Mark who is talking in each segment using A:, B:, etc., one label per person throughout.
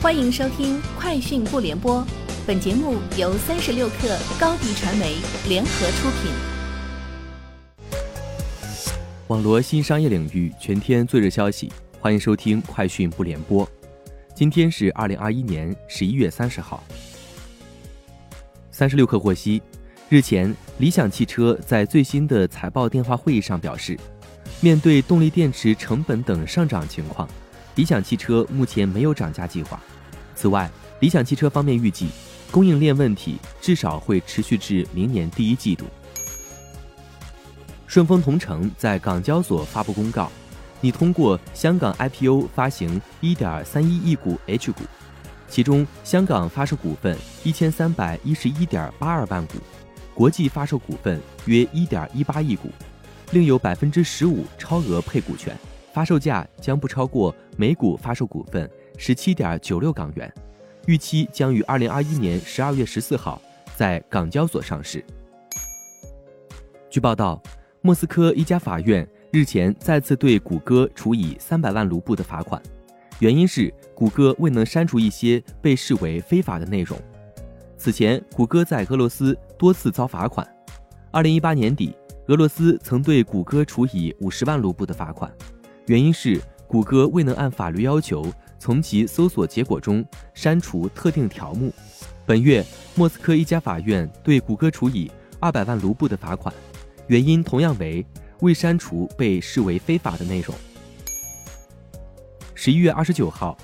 A: 欢迎收听《快讯不联播》，本节目由三十六克高低传媒联合出品。
B: 网罗新商业领域全天最热消息，欢迎收听《快讯不联播》。今天是二零二一年十一月三十号。三十六克获悉，日前，理想汽车在最新的财报电话会议上表示，面对动力电池成本等上涨情况。理想汽车目前没有涨价计划。此外，理想汽车方面预计，供应链问题至少会持续至明年第一季度。顺丰同城在港交所发布公告，拟通过香港 IPO 发行1.31亿股 H 股，其中香港发售股份1311.82万股，国际发售股份约1.18亿股，另有15%超额配股权。发售价将不超过每股发售股份十七点九六港元，预期将于二零二一年十二月十四号在港交所上市。据报道，莫斯科一家法院日前再次对谷歌处以三百万卢布的罚款，原因是谷歌未能删除一些被视为非法的内容。此前，谷歌在俄罗斯多次遭罚款。二零一八年底，俄罗斯曾对谷歌处以五十万卢布的罚款。原因是谷歌未能按法律要求从其搜索结果中删除特定条目。本月，莫斯科一家法院对谷歌处以二百万卢布的罚款，原因同样为未删除被视为非法的内容。十一月二十九号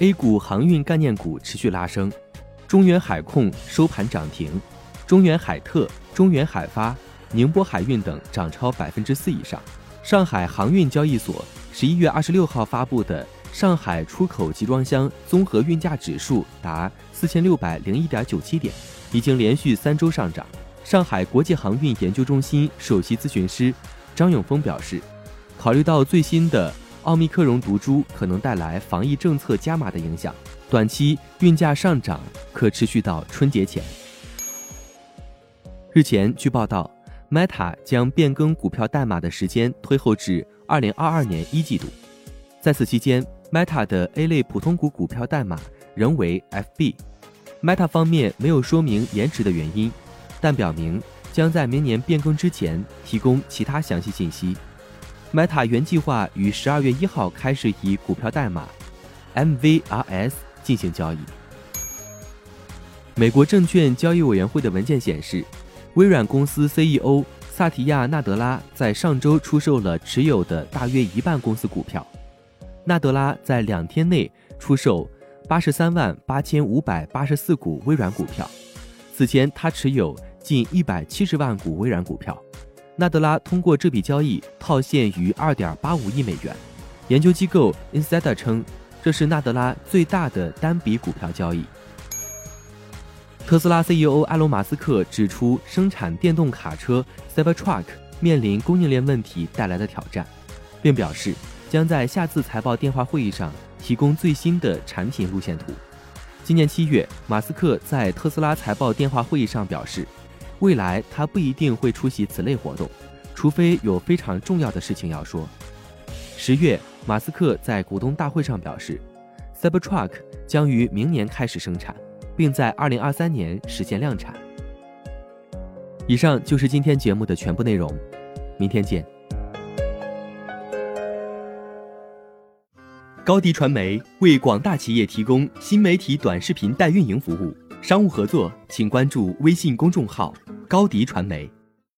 B: ，A 股航运概念股持续拉升，中远海控收盘涨停，中远海特、中远海发、宁波海运等涨超百分之四以上。上海航运交易所。十一月二十六号发布的上海出口集装箱综合运价指数达四千六百零一点九七点，已经连续三周上涨。上海国际航运研究中心首席咨询师张永峰表示，考虑到最新的奥密克戎毒株可能带来防疫政策加码的影响，短期运价上涨可持续到春节前。日前，据报道，Meta 将变更股票代码的时间推后至。二零二二年一季度，在此期间，Meta 的 A 类普通股股票代码仍为 FB。Meta 方面没有说明延迟的原因，但表明将在明年变更之前提供其他详细信息。Meta 原计划于十二月一号开始以股票代码 MVRS 进行交易。美国证券交易委员会的文件显示，微软公司 CEO。萨提亚·纳德拉在上周出售了持有的大约一半公司股票。纳德拉在两天内出售八十三万八千五百八十四股微软股票。此前，他持有近一百七十万股微软股票。纳德拉通过这笔交易套现逾二点八五亿美元。研究机构 Insider 称，这是纳德拉最大的单笔股票交易。特斯拉 CEO 埃隆·马斯克指出，生产电动卡车 Cybertruck 面临供应链问题带来的挑战，并表示将在下次财报电话会议上提供最新的产品路线图。今年七月，马斯克在特斯拉财报电话会议上表示，未来他不一定会出席此类活动，除非有非常重要的事情要说。十月，马斯克在股东大会上表示，Cybertruck 将于明年开始生产。并在二零二三年实现量产。以上就是今天节目的全部内容，明天见。
C: 高迪传媒为广大企业提供新媒体短视频代运营服务，商务合作请关注微信公众号高迪传媒。